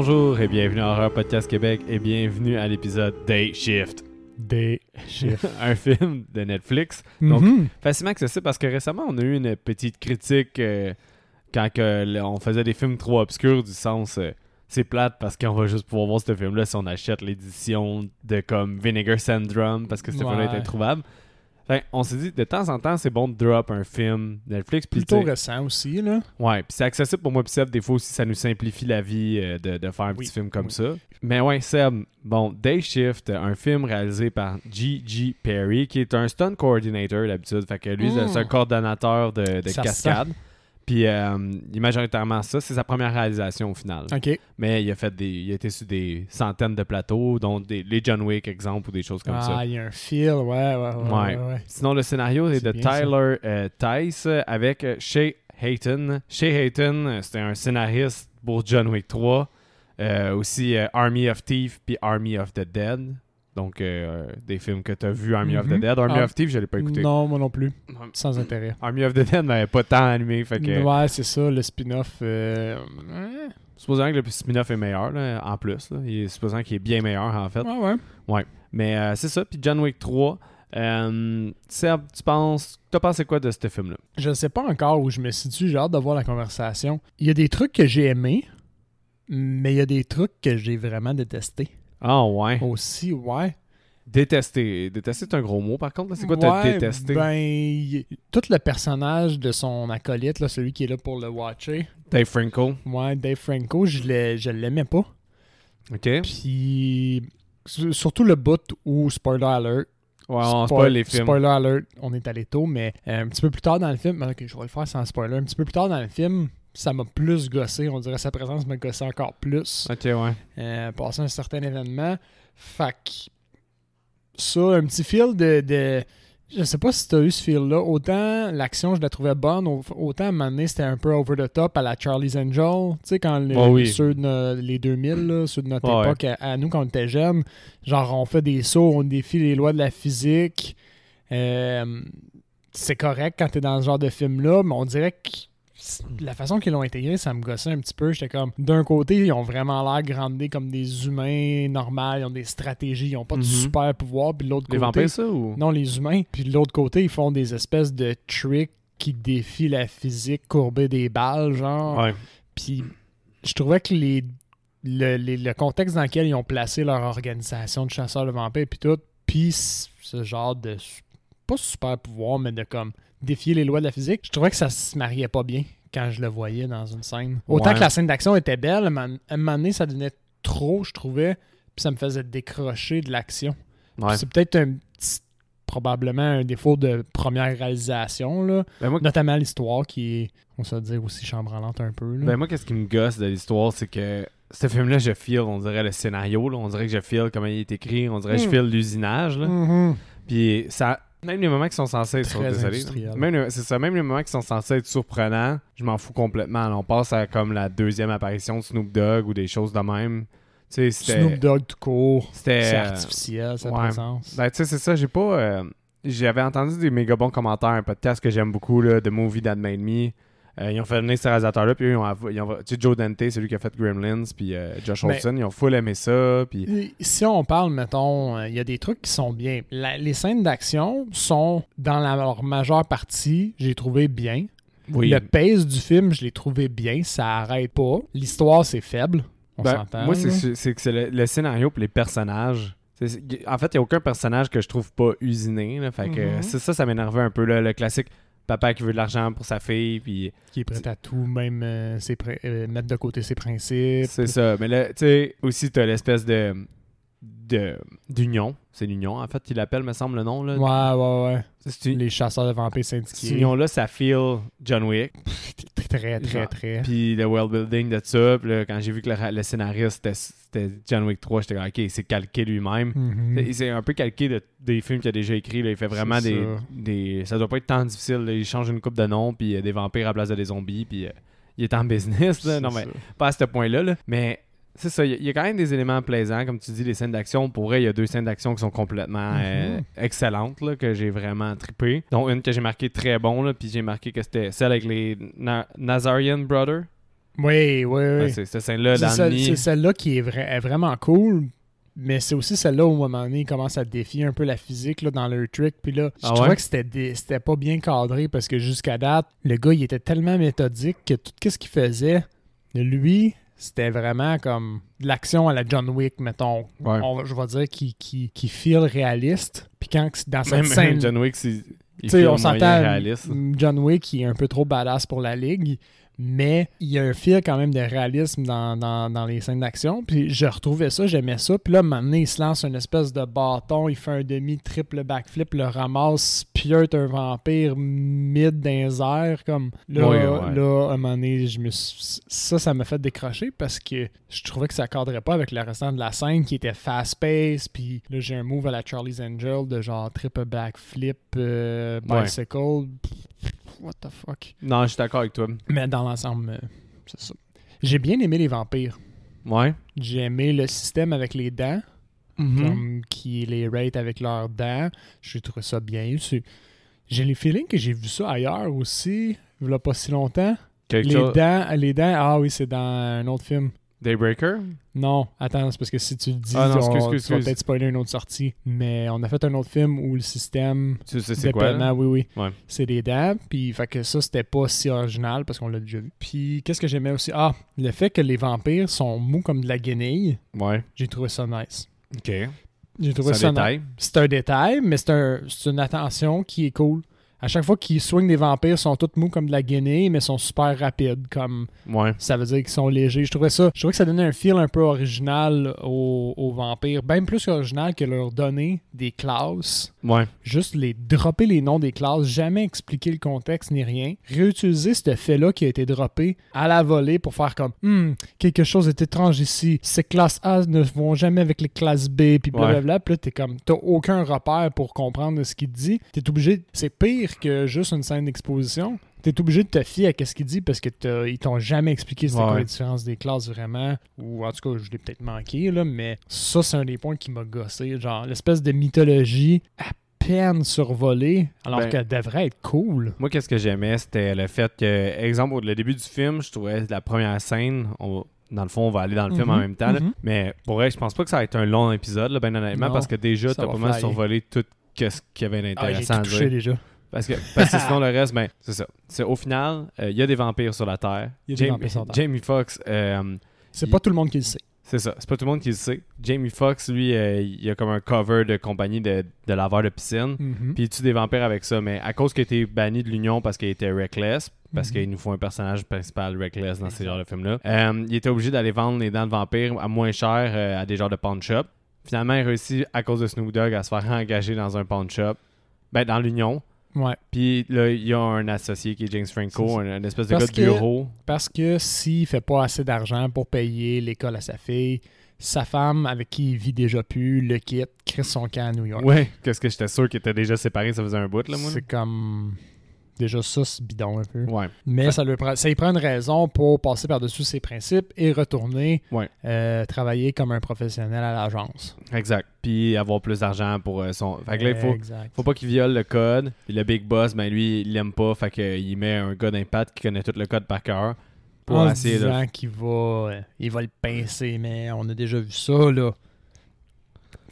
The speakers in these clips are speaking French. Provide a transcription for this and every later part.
Bonjour et bienvenue à Horror Podcast Québec et bienvenue à l'épisode Day Shift. Des chiffres. un film de Netflix. Donc, Mhm. facilement accessible parce que récemment, on a eu une petite critique euh, quand on faisait des films trop obscurs du sens. euh, c'est plate parce qu'on va juste pouvoir voir ce film-là si on achète l'édition de comme Vinegar Syndrome parce que ce film-là est Ouais. introuvable. Fait, on s'est dit, de temps en temps, c'est bon de drop un film Netflix. Puis, Plutôt récent aussi, là. Ouais, puis c'est accessible pour moi puis Seb. Des fois aussi, ça nous simplifie la vie euh, de, de faire un Oui, petit film comme oui. ça. Mais ouais, Seb, bon, Day Shift, un film réalisé par G.G. Perry, qui est un stunt coordinator d'habitude. Fait que lui, Mm. c'est un coordonnateur de, de cascade. Puis euh, il est majoritairement ça. C'est sa première réalisation au final. OK. Mais il a fait des. Il a été sur des centaines de plateaux, dont des, les John Wick, exemple, ou des choses comme ah, ça. il y a un feel, ouais, ouais, ouais. Ouais. Sinon, le scénario est de. Tyler euh, Tice avec euh, Shay Hayton. Shay Hayton, euh, c'était un scénariste pour John Wick 3. Euh, aussi Army of Thieves puis Army of the Dead. Donc, euh, des films que tu as vu, Army of the Mhm. Dead. Army Ah. of Thieves, je l'ai pas écouté. Non, moi non plus. Sans intérêt. Army of the Dead m'avait pas tant animé. Fait que, Ouais, c'est ça, le spin-off. euh, ouais. supposant que le spin-off est meilleur, là, en plus. là. Il est supposant qu'il est bien meilleur, en fait. Ouais, ouais. Mais euh, c'est ça. Puis John Wick 3. Euh, Seb, tu penses. T'as pensé quoi de ce film-là? Je sais pas encore où je me situe, j'ai hâte de voir la conversation. Il y a des trucs que j'ai aimés, mais il y a des trucs que j'ai vraiment détestés. Ah, ouais. Aussi, ouais. Détester. Détester, c'est un gros mot, par contre. C'est quoi t'as Ouais, détesté? Ben, tout le personnage de son acolyte, là, celui qui est là pour le watcher, Dave Franco. ouais, Dave Franco, je l'ai- je l'aimais pas. OK. Ouais, Puis, surtout le bout où, spoiler alert, on spoil- spoil les films. Spoiler alert, on est allé tôt, mais euh, un petit peu plus tard dans le film, ok, je vais le faire sans spoiler, un petit peu plus tard dans le film, ça m'a plus gossé, on dirait sa présence m'a gossé encore plus. OK, ouais. euh, un certain événement. Fait que ça, un petit feel de, de- Je sais pas si t'as eu ce feel-là. Autant l'action, je la trouvais bonne, au- autant à un moment donné, c'était un peu over the top à la Charlie's Angel. Tu sais, quand le- Oh oui. ceux de no- les 2000, là, ceux de notre Ouais. époque, à, à nous, quand on était jeunes, genre, on fait des sauts, on défie les lois de la physique. Euh, c'est correct quand t'es dans ce genre de film-là, mais on dirait que la façon qu'ils l'ont intégré, ça me gossait un petit peu. J'étais comme, d'un côté, ils ont vraiment l'air grandés comme des humains normaux, ils ont des stratégies, ils ont pas de Mhm. super pouvoir. Puis l'autre Les côté, vampires, ça, ou? non, les humains. Puis de l'autre côté, ils font des espèces de tricks qui défient la physique, courber des balles, genre. Ouais. Puis je trouvais que les, le, les- le contexte dans lequel ils ont placé leur organisation de chasseurs de vampires, puis tout, puis ce genre de, pas super pouvoir, mais de comme défier les lois de la physique, je trouvais que ça se mariait pas bien quand je le voyais dans une scène. Autant Ouais. que la scène d'action était belle, à un moment- donné, ça devenait trop, je trouvais, puis ça me faisait décrocher de l'action. Ouais. C'est peut-être un petit- probablement un défaut de première réalisation, là. Ben, moi, notamment l'histoire qui est, on se dire, aussi chambranlante un peu. Là. ben, moi, qu'est-ce qui me gosse de l'histoire, c'est que ce film-là, je feel, on dirait le scénario, là. On dirait que je feel comment il est écrit. On dirait que je Mm. feel l'usinage, là. Mhm. Puis ça. Même les moments qui sont censés être désolé. Même c'est ça, même les moments qui sont censés être surprenants, je m'en fous complètement. là. On passe à comme la deuxième apparition de Snoop Dogg ou des choses de même. Snoop Dogg tout court. C'était. Euh, artificiel, sa ouais. présence. Ben, tu sais, c'est ça, j'ai pas. euh, J'avais entendu des méga bons commentaires, un podcast que j'aime beaucoup, là, The Movie That Made Me. Euh, ils ont fait venir ce réalisateur-là, puis eux, ils ont, ils ont- tu sais, Joe Dante, celui qui a fait Gremlins, puis euh, Josh Mais- Olson, ils ont full aimé ça, puis. Et Si on parle, mettons, euh, il y a des trucs qui sont bien. La- les scènes d'action sont, dans la, leur majeure partie, j'ai trouvé bien. Oui. Le pace du film, je l'ai trouvé bien. Ça arrête pas. L'histoire, c'est faible. On Ben, s'entend. moi, c'est c'est que c'est le, le scénario puis les personnages. C'est- c'est- En fait, il n'y a aucun personnage que je trouve pas usiné. Là, fait que Mhm. c'est ça, ça m'énervait un peu. là, le classique papa qui veut de l'argent pour sa fille. Puis Qui est prêt à tout, même euh, ses euh, mettre de côté ses principes. c'est ça. Mais là, tu sais, aussi, tu as l'espèce de- d'union. C'est l'union, en fait, qu'il appelle, me semble, le nom. Là. Ouais, ouais, ouais. C'est- Les chasseurs de vampires Cette syndiqués. union-là, ça feel John Wick. Très, très, très. Puis le world building de ça. Puis là, quand j'ai vu que le, le scénariste, c'était- John Wick 3, j'étais comme, OK, il s'est calqué lui-même. Mhm. C'est- C'est un peu calqué de, des films qu'il a déjà écrits. là. Il fait vraiment des, ça. des. Ça doit pas être tant difficile. là. Il change une coupe de nom, puis il y a des vampires à la place de des zombies, puis euh, il est en business. là. Non, mais ça. pas à ce point-là. là. Mais c'est ça. Il y a- il y, a quand même des éléments plaisants. Comme tu dis, les scènes d'action. Pour vrai, il y a deux scènes d'action qui sont complètement euh, Mhm. excellentes, là, que j'ai vraiment trippé. Dont une que j'ai marqué très bon, là, puis j'ai marqué que c'était celle avec les Na- Nazarian Brothers. Oui, oui, oui. C'est cette scène-là C'est celle-là qui est, vra- est vraiment cool, mais c'est aussi celle-là où, à un moment donné, ils commencent à défier un peu la physique là, dans leur trick. Puis là, je Ah trouvais que c'était c'était pas bien cadré parce que jusqu'à date, le gars, il était tellement méthodique que tout ce qu'il faisait, lui, c'était vraiment comme de l'action à la John Wick, mettons. Ouais. On va- je vais dire qui, qui, qui feel réaliste. Puis quand dans cette Même, scène, même John Wick, c'est- on s'entend. John Wick, il est un peu trop badass pour la ligue, mais il y a un fil quand même de réalisme dans, dans- dans les scènes d'action. Puis je retrouvais ça, j'aimais ça. Puis là, maintenant, il se lance une espèce de bâton, il fait un demi-triple backflip, le ramasse, piote un vampire mid dans les airs. Comme là, Ouais, ouais. là, à un moment donné, je me suis- ça, ça m'a fait décrocher parce que je trouvais que ça cadrait pas avec le restant de la scène qui était fast-paced. Puis là, j'ai un move à la Charlie's Angel de genre triple backflip, euh, Ouais. What the fuck? Non, je suis d'accord avec toi. Mais dans l'ensemble, euh, c'est ça. J'ai bien aimé les vampires. Ouais. J'ai aimé le système avec les dents, Mhm. comme qui les rate avec leurs dents. J'ai trouvé ça bien. J'ai le feeling que j'ai vu ça ailleurs aussi, il y a pas si longtemps. Quelque Les chose. dents, les dents, ah oui, c'est dans un autre film. Daybreaker? Non, attends, c'est parce que si tu le dis, Ah non, on- excuse, tu vas excuse. peut-être spoiler une autre sortie. Mais on a fait un autre film où le système Tu sais c'est quoi? là? oui, oui. Ouais. C'est des dents. Puis, fait que ça, c'était pas si original parce qu'on l'a déjà vu. Puis, qu'est-ce que j'aimais aussi? Ah, le fait que les vampires sont mous comme de la guenille, Ouais. j'ai trouvé ça nice. Ok. J'ai trouvé C'est ça un nice. détail. C'est un détail, mais c'est un- c'est une attention qui est cool. À chaque fois qu'ils swingent des vampires, ils sont tous mous comme de la guenille, mais sont super rapides. Comme Ouais. ça veut dire qu'ils sont légers. Je trouvais ça. Je trouvais que ça donnait un feel un peu original aux, aux vampires. Bien plus original que leur donner des classes. Ouais. Juste les dropper les noms des classes, jamais expliquer le contexte ni rien. Réutiliser ce fait-là qui a été droppé à la volée pour faire comme Hmm, quelque chose est étrange ici. Ces classes A ne vont jamais avec les classes B, puis blablabla. Puis là, t'es comme, t'as aucun repère pour comprendre ce qu'il dit. T'es obligé, c'est pire que juste une scène d'exposition. T'es obligé de te fier à ce qu'il dit parce que ils t'ont jamais expliqué c'était Ouais, quoi la différence des classes vraiment. Ou en tout cas, je l'ai peut-être manqué, là, mais ça, c'est un des points qui m'a gossé. Genre, l'espèce de mythologie à peine survolée, alors Ben- qu'elle devrait être cool. Moi, qu'est-ce que j'aimais, c'était le fait que, exemple, au le début du film, je trouvais la première scène, on- dans le fond, on va aller dans le film en Mhm, même temps, mhm. mais pour vrai, je pense pas que ça va être un long épisode, là, ben honnêtement, Non, parce que déjà, t'as pas mal survolé tout ce qu'il y avait Ah, d'intéressant tout à touché dire. déjà. Parce que, parce que sinon, le reste, ben, c'est ça. C'est, au final, euh, il y a des vampires sur la Terre. Il y a des Jamie, vampires sur la Terre. Jamie Foxx, euh, C'est Il- pas tout le monde qui le sait. c'est ça. C'est pas tout le monde qui le sait. Jamie Foxx, lui, euh, il a comme un cover de compagnie de, de laveur de piscine. Mhm. Puis il tue des vampires avec ça, mais à cause qu'il a été banni de l'Union parce qu'il était reckless, parce Mhm. qu'il nous faut un personnage principal reckless dans ces genres de films-là, euh, il était obligé d'aller vendre les dents de vampires à moins cher euh, à des genres de pawn shop. Finalement, il réussit, à cause de Snoop Dogg, à se faire engager dans un pawn shop, ben, dans l'Union. Ouais. Puis là, il y a un associé qui est James Franco, ça. un, un espèce de Parce gars de que- bureau. Parce que s'il fait pas assez d'argent pour payer l'école à sa fille, sa femme, avec qui il vit déjà plus, le quitte, crée son camp à New York. Ouais, qu'est-ce que j'étais sûr qu'il était déjà séparé, ça faisait un bout, là, moi. C'est comme. Déjà, ça, c'est bidon un peu. Ouais. Mais ça, lui prend, ça y prend une raison pour passer par-dessus ses principes et retourner Ouais. euh, travailler comme un professionnel à l'agence. Exact. Puis avoir plus d'argent pour euh, son. Fait que là, il faut, faut pas qu'il viole le code. Puis le big boss, ben lui, il l'aime pas. Fait qu'il met un gars d'impact qui connaît tout le code par cœur. Pour en essayer de. qu'il va, euh, il va le pincer, mais on a déjà vu ça, là.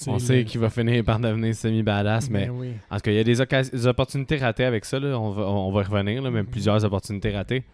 On sait qu'il va finir par devenir semi-badass, mais Ben oui. en tout cas, il y a des, opportunités ratées avec ça. Là. On, va, on va y revenir, là, mais Mhm. plusieurs opportunités ratées.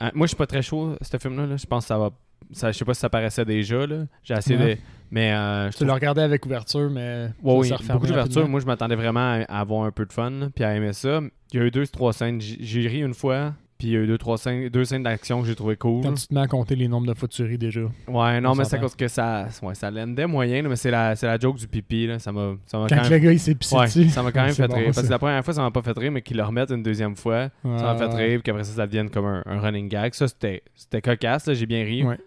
Euh, moi, je suis pas très chaud, ce film-là. là. Je pense que ça va. Ça, je sais pas si ça paraissait déjà. J'ai essayé Ouais. de. Mais euh, je Tu trouve- le regardais avec ouverture, mais. Ouais, oui, beaucoup d'ouverture. Moi, je m'attendais vraiment à, avoir un peu de fun, puis à aimer ça. Il y a eu deux, trois scènes. J'ai ri une fois, puis il y a eu deux, trois scènes, deux scènes d'action que j'ai trouvé cool. Quand tu te mets à compter les nombres de fois déjà. Ouais, non, On mais c'est à cause que ça, ouais, ça l'endait moyen, mais c'est la, la joke du pipi. Là. Ça m'a Quand quand le même. gars il s'est pissé Ouais, dessus. ça m'a quand même fait bon, rire. Parce que la première fois, ça m'a pas fait rire, mais qu'ils le remettent une deuxième fois, ça m'a fait rire, puis qu'après ça, ça devienne comme un, un running gag. Ça, c'était cocasse, j'ai bien ri. Ouais.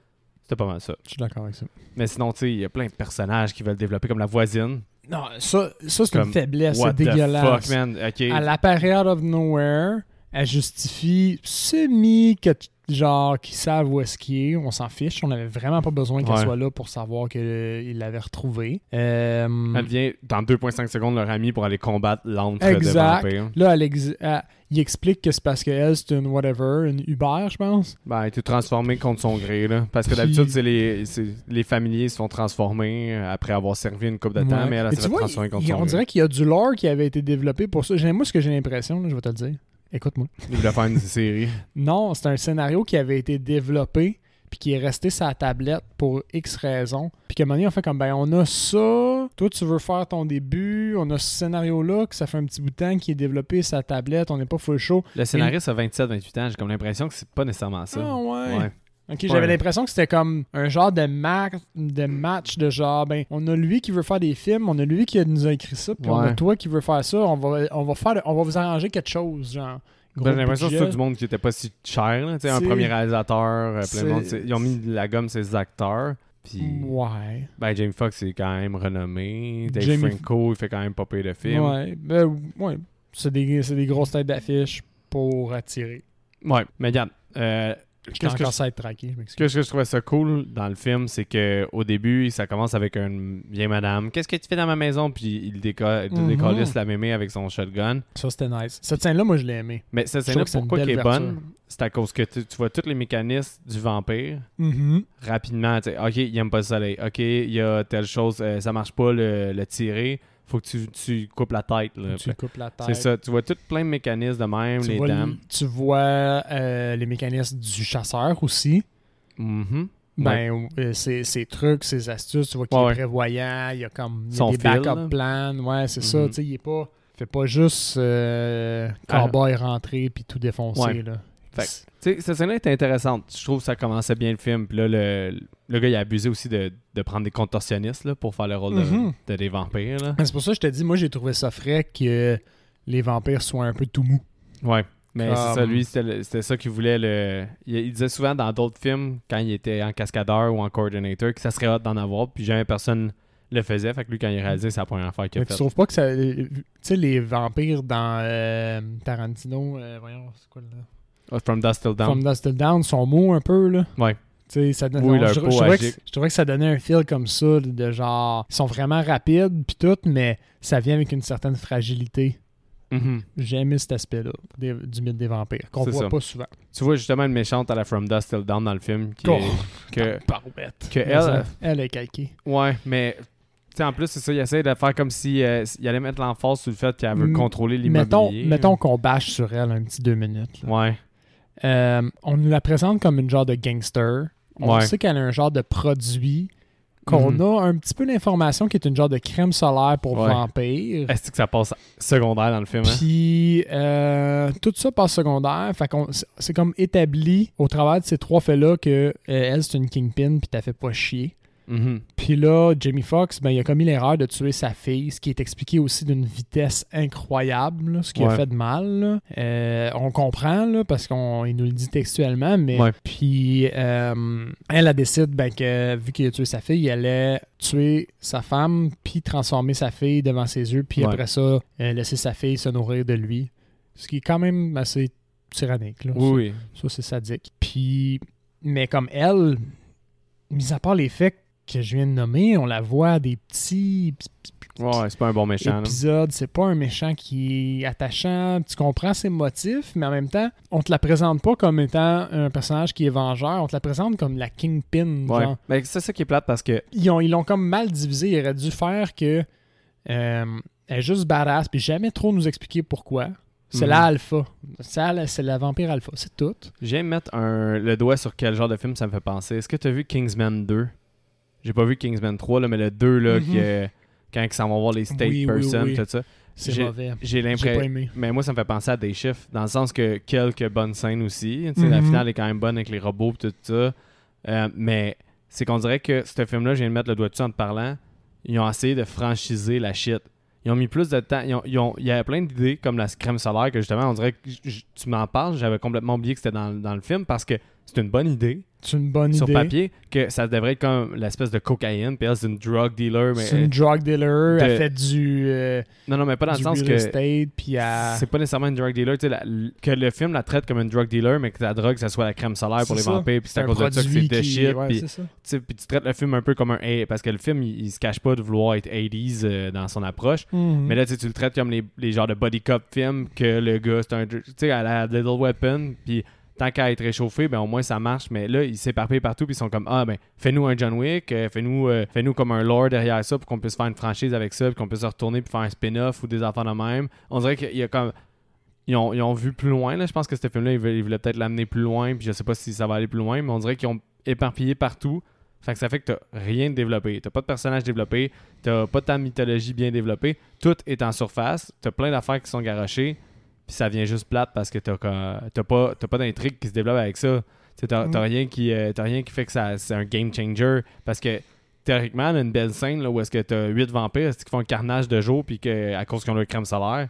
C'était pas mal ça. Je suis d'accord avec ça. Mais sinon, tu sais, il y a plein de personnages qui veulent développer, comme la voisine. Non, ça, ça c'est une faiblesse. C'est the dégueulasse. fuck, man? Ok. Elle apparaît out of nowhere. Elle justifie semi que genre, qui savent où est-ce qu'il est. On s'en fiche. On avait vraiment pas besoin qu'elle Ouais. soit là pour savoir qu'il l'avait retrouvé. Euh, Elle vient dans 2,5 secondes leur ami pour aller combattre l'antre Exact. de vampire. Là, elle ex- elle- il explique que c'est parce qu'elle, c'est une whatever, une Uber, je pense. Ben, elle été transformée contre son gré, là. Parce que Puis- d'habitude, c'est les, les familiers se font transformer euh, après avoir servi une coupe de temps, Ouais. mais elle, s'est transformer contre il- son on gré. dirait qu'il y a du lore qui avait été développé pour ça. Moi, ce que j'ai l'impression, je vais te le dire. Écoute-moi. Il voulait faire une série. Non, c'est un scénario qui avait été développé puis qui est resté sur la tablette pour X raisons. Puis que un moment donné, on fait comme, ben, on a ça, toi, tu veux faire ton début, on a ce scénario-là, que ça fait un petit bout de temps qui est développé sur la tablette, on n'est pas full show. Le scénariste a 27-28 ans. J'ai comme l'impression que c'est pas nécessairement ça. Ah ouais. Ouais. Ok, Ouais. j'avais l'impression que c'était comme un genre de, ma- de match de genre, ben, on a lui qui veut faire des films, on a lui qui nous a écrit ça, puis on a toi qui veut faire ça, on va, on va faire, on va vous arranger quelque chose, genre. Ben, j'ai l'impression que c'est du monde qui était pas si cher. là. Un premier réalisateur, euh, plein de monde. Ils ont mis de la gomme sur les acteurs. Puis, Ouais. ben, Jamie Foxx est quand même renommé. Dave Jamie- Franco, il fait quand même pas pire de films. Ouais, ben, ouais. C'est des, des grosses têtes d'affiche pour attirer. Ouais, mais regarde, euh, Qu'est-ce que encore je- ça être traqué, je Ce m'excuse. que, ce que je trouvais ça cool dans le film, c'est que au début, ça commence avec une vieille madame. Qu'est-ce que tu fais dans ma maison? Puis il décolle Mhm. décalisse la mémé avec son shotgun. Ça, c'était nice. Cette scène-là, moi, je l'ai aimé. Mais cette c'est une pourquoi qu'elle est bonne? C'est à cause que tu, tu vois tous les mécanismes du vampire Mhm. rapidement. tu sais, ok, il aime pas le soleil. Ok, il y a telle chose, euh, ça marche pas le, le tirer. Faut que tu, tu coupes la tête. là. Tu coupes la tête. C'est ça. Tu vois tout plein de mécanismes de même, Tu les vois, dames. tu vois euh, les mécanismes du chasseur aussi. Mhm. Ben, euh, ses, ses trucs, ses astuces, tu vois qu'il Ouais, est prévoyant, il y a comme il y a Son des backup plans. Ouais, c'est ça. Mhm. Tu sais, il est pas. fait pas juste euh, Ah. cowboy rentrer puis tout défoncer. Ouais. Là. Fait que, Tu sais, cette scène-là était intéressante. Je trouve que ça commençait bien le film. Puis là, le, le gars, il a abusé aussi de, de prendre des contorsionnistes là, pour faire le rôle de- Mhm. de, des vampires. Là. C'est pour ça que je te dis, moi, j'ai trouvé ça frais que les vampires soient un peu tout mous. Ouais. Mais c'est ça, lui, c'était ça qu'il voulait. Le... Il, il disait souvent dans d'autres films, quand il était en cascadeur ou en coordinator, que ça serait hâte d'en avoir. Puis jamais personne le faisait. Fait que lui, quand il réalisait, c'est la première affaire qu'il a Mais fait. trouves pas que ça. Tu sais, les vampires dans euh, Tarantino, euh, voyons, c'est quoi là? Oh, From Dust Till Dawn. From Dust Till Down sont mous un peu, là. Ouais. Tu sais, ça donne, Oui, non, leur je, je trouvais que, je trouvais que ça donnait un feel comme ça, de genre, ils sont vraiment rapides, puis tout, mais ça vient avec une certaine fragilité. Mhm. J'ai aimé cet aspect-là du mythe des vampires, qu'on voit ça. pas souvent. Tu vois justement une méchante à la From Dust Till Dawn dans le film. Qui Oh. est- que, Mais elle, ça, elle est calquée. Ouais, mais tu sais, en plus, c'est ça, il essaie de faire comme si euh, il allait mettre l'emphase sur le fait qu'elle veut contrôler Mettons, l'immobilier. mettons qu'on bâche sur elle un petit deux minutes. là. Ouais. Euh, on nous la présente comme une genre de gangster. On Ouais. sait qu'elle a un genre de produit, qu'on Mhm. a un petit peu d'information qui est une genre de crème solaire pour Ouais. vampires. Est-ce que ça passe secondaire dans le film? Hein? Puis euh, tout ça passe secondaire. Fait qu'on c'est- c'est comme établi au travers de ces trois faits-là que euh, elle, c'est une kingpin puis t'as fait pas chier. Mhm. Puis là, Jamie Foxx, ben, il a commis l'erreur de tuer sa fille, ce qui est expliqué aussi d'une vitesse incroyable, là, ce qui a fait de mal. Euh, on comprend, là, parce qu'il nous le dit textuellement, mais Ouais. puis euh, elle, elle décide ben, que vu qu'il a tué sa fille, elle allait tuer sa femme, puis transformer sa fille devant ses yeux, puis Ouais. après ça, euh, laisser sa fille se nourrir de lui. Ce qui est quand même assez tyrannique. Là, Oui, ça. oui. Ça, c'est sadique. Puis, mais comme elle, mis à part les faits que je viens de nommer, on la voit à des petits Ouais, c'est pas un bon méchant. là. épisodes. C'est pas un méchant qui est attachant. Tu comprends ses motifs, mais en même temps, on te la présente pas comme étant un personnage qui est vengeur. On te la présente comme la kingpin. Ouais. genre. Mais c'est ça qui est plate parce que. Ils ont- ils l'ont comme mal divisé. Ils auraient dû faire que euh, elle est juste badass, puis jamais trop nous expliquer pourquoi. C'est Mhm. la alpha. C'est la, c'est la vampire alpha. C'est tout. J'aime mettre un, le doigt sur quel genre de film ça me fait penser. Est-ce que tu as vu Kingsman 2 J'ai pas vu Kingsman 3, là, mais le 2, là, Mhm. qui quand ils s'en vont voir les state Oui, oui, person, oui. tout ça. C'est J'ai- mauvais. J'ai l'impression. Mais moi, ça me fait penser à des chiffres, dans le sens que quelques bonnes scènes aussi. La Mhm. finale est quand même bonne avec les robots et tout ça. Euh, mais c'est qu'on dirait que ce film-là, je viens de mettre le doigt dessus en te parlant, ils ont essayé de franchiser la shit. Ils ont mis plus de temps. Ils ont- ils ont- il y avait plein d'idées comme la crème solaire que justement, on dirait que tu m'en parles, j'avais complètement oublié que c'était dans, dans le film parce que c'est une bonne idée. C'est une bonne sur idée. papier que ça devrait être comme l'espèce de cocaïne, puis elle, c'est une drug dealer. Mais, C'est une drug dealer, de- elle fait du, euh, non, non, mais pas dans le sens que estate, puis elle... c'est pas nécessairement une drug dealer. tu sais, la- que le film la traite comme une drug dealer, mais que la drogue, ça soit la crème solaire pour les ça. vampires, puis c'est à un cause de ça que c'est de shit. ouais, puis tu sais, puis tu traites le film un peu comme un parce que le film, il, il se cache pas de vouloir être 80s euh, dans son approche. Mhm. Mais là, tu le traites comme les, les genres de body cop films que le gars, c'est un. Tu sais, à la Little Weapon, puis tant qu'à être réchauffé, ben au moins ça marche. Mais là, ils s'éparpillent partout, puis ils sont comme Ah, ben, fais-nous un John Wick, euh, fais-nous euh, fais-nous comme un lore derrière ça, pour qu'on puisse faire une franchise avec ça, puis qu'on puisse se retourner, puis faire un spin-off ou des enfants de même. On dirait qu'il y. Ils ont, vu plus loin, là. Je pense que ce film-là, ils voulaient peut-être l'amener plus loin, puis je sais pas si ça va aller plus loin, mais on dirait qu'ils ont éparpillé partout. Fait que ça fait que t'as rien de développé. T'as pas de personnage développé, t'as pas ta mythologie bien développée. Tout est en surface. T'as plein d'affaires qui sont garochées. Puis ça vient juste plate parce que t'as pas, pas d'intrigue qui se développe avec ça. T'as Mm. rien, qui, euh, rien qui fait que ça c'est un game changer. Parce que théoriquement, là, une belle scène là, où est-ce que t'as 8 vampires qui font un carnage de jour puis que, à cause qu'ils ont leur crème solaire,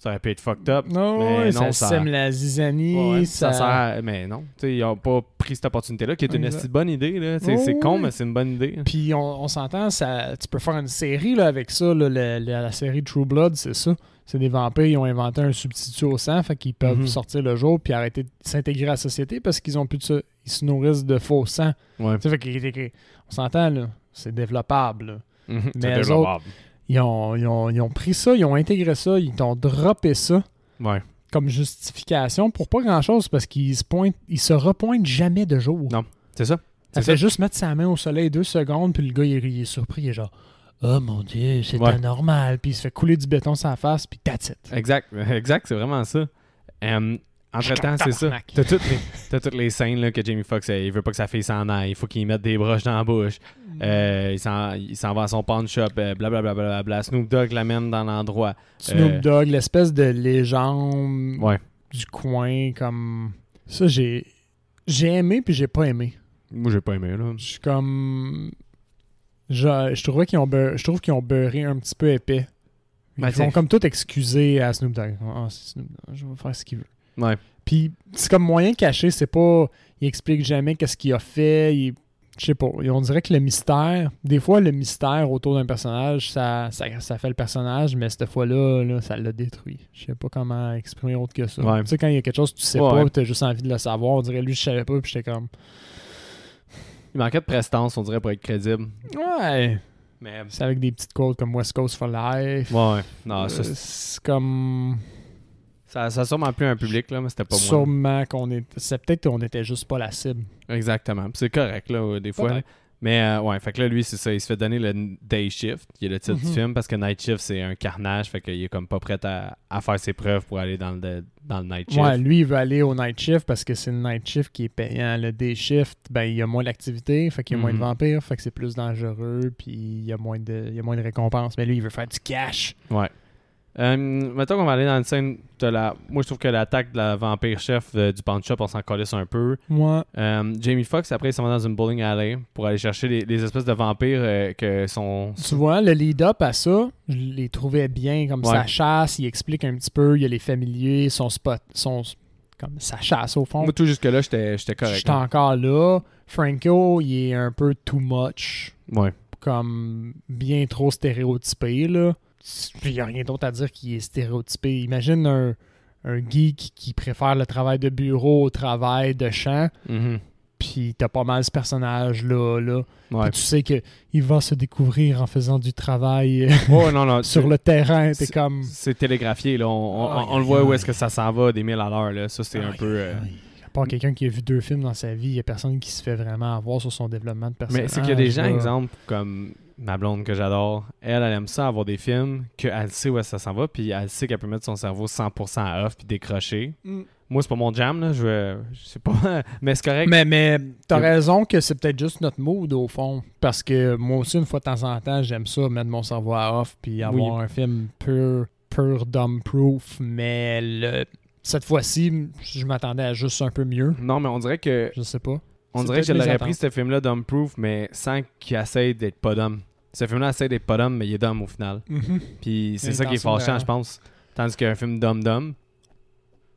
ça aurait pu être fucked up. Non, Mais ouais, non, ça, sème la zizanie, Ouais, ça... ça sert Mais non, ils ont pas pris cette opportunité-là, qui est une bonne idée. là. C'est con, mais c'est une bonne idée. Puis on, on s'entend, ça, tu peux faire une série là, avec ça, là, la série True Blood, c'est ça. C'est des vampires, ils ont inventé un substitut au sang, fait qu'ils peuvent Mhm. sortir le jour puis arrêter de s'intégrer à la société parce qu'ils ont plus de ça. Ils se nourrissent de faux sang. Ouais. Fait on s'entend, là. C'est développable. là. Mais c'est eux développable. Ils ont, ils, ont, ils ont pris ça, ils ont intégré ça, ils t'ont droppé ça Ouais. comme justification pour pas grand chose parce qu'ils se pointent, ils se repointent jamais de jour. Non. C'est ça. Ça fait juste mettre sa main au soleil deux secondes, puis le gars, il, il est surpris, il est genre Oh mon Dieu, c'est Ouais. anormal. Puis il se fait couler du béton sur la face, puis that's it. Exact, exact, c'est vraiment ça. Entre-temps, c'est ça. T'as toutes toutes les scènes là, que Jamie Foxx, euh, il veut pas que sa fille s'en aille, il faut qu'il mette des broches dans la bouche. Euh, il s'en va à son pawn shop, euh, blablabla. Bla, bla, Snoop Dogg l'amène dans l'endroit. Snoop Euh, Dogg, l'espèce de légende Ouais. du coin, comme. Ça, j'ai. J'ai aimé, puis j'ai pas aimé. Moi, j'ai pas aimé, là. Je suis comme. Je, je trouvais qu'ils ont beurré, je trouve qu'ils ont beurré un petit peu épais. Ils Ben, font comme tout excuser à Snoop Dogg. Ah, c'est Snoop Dogg, je vais faire ce qu'il veut. Ouais. Puis c'est comme moyen caché, c'est pas. Il explique jamais qu'est-ce qu'il a fait. Il, je sais pas. On dirait que le mystère. Des fois, le mystère autour d'un personnage, ça, ça, ça fait le personnage, mais cette fois-là, là, ça l'a détruit. Je sais pas comment exprimer autre que ça. Ouais. Tu sais, quand il y a quelque chose que tu sais Ouais, pas, tu as juste envie de le savoir. On dirait lui, je savais pas, puis j'étais comme. Il manquait de prestance, on dirait, pour être crédible. Ouais. Mais. C'est avec des petites quotes comme West Coast for Life. Ouais. Non, Euh, c'est comme. Ça, ça a sûrement plus un public, là, mais c'était pas moi. Sûrement qu'on est. C'est peut-être qu'on était juste pas la cible. Exactement. Puis C'est correct, là, euh, des fois. Mais euh, ouais, fait que là, lui, c'est ça. Il se fait donner le Day Shift, qui est le titre du Mhm. film, parce que Night Shift, c'est un carnage. Fait qu'il est comme pas prêt à, à faire ses preuves pour aller dans le, dans le Night Shift. Ouais, lui, il veut aller au night shift parce que c'est le night shift qui est payant. Le day shift, ben, il y a moins d'activité, fait qu'il y a moins de Mhm. vampires, fait que c'est plus dangereux, puis il y a moins de, il y a moins de récompenses. Mais lui, il veut faire du cash. Ouais. Euh, mettons qu'on va aller dans une scène de la. Moi, je trouve que l'attaque de la vampire chef du pawn shop, on s'en calisse un peu. Moi, Euh, Jamie Foxx, après, il s'en va dans une bowling alley pour aller chercher les, les espèces de vampires euh, que sont. tu vois, le lead-up à ça, je les trouvais bien, comme Ouais. sa chasse, il explique un petit peu, il y a les familiers, son spot, son, comme sa chasse au fond. Moi, tout jusque-là, j'étais j'étais correct. J'étais hein. encore là. Franco, il est un peu too much. Ouais. comme bien trop stéréotypé là. Il n'y a rien d'autre à dire qui est stéréotypé. Imagine un, un geek qui préfère le travail de bureau au travail de champ, Mhm. puis t'as pas mal ce personnage-là. Là. Ouais. Tu sais que il va se découvrir en faisant du travail euh, Ouais, non, non. sur le terrain. Comme... C'est télégraphié, là. On, on- Aïe, on le voit où est-ce que ça s'en va, des mille à l'heure. Ça, c'est un Aïe, peu. euh, part quelqu'un qui a vu deux films dans sa vie, il y a personne qui se fait vraiment avoir sur son développement de personnage. Mais c'est qu'il y a des gens, exemple, comme ma blonde que j'adore, elle, elle aime ça avoir des films qu'elle sait où ça s'en va, puis elle sait qu'elle peut mettre son cerveau 100% à off puis décrocher. Mm. Moi, c'est pas mon jam, là. Je, veux- je sais pas. mais c'est correct. Mais, mais t'as raison que c'est peut-être juste notre mood au fond. Parce que moi aussi, une fois de temps en temps, j'aime ça, mettre mon cerveau à off puis avoir un film pur, pur dumb proof. Mais le- cette fois-ci, je m'attendais à juste un peu mieux. Non, mais on dirait que. Je sais pas. On dirait que je l'aurais pris, ce film-là, dumb proof, mais sans qu'il essaye d'être pas dumb. Ce film-là essaie d'être pas dumb, mais il est dumb au final. Puis c'est ça qui est fâchant, je pense. Tandis qu'un film dumb,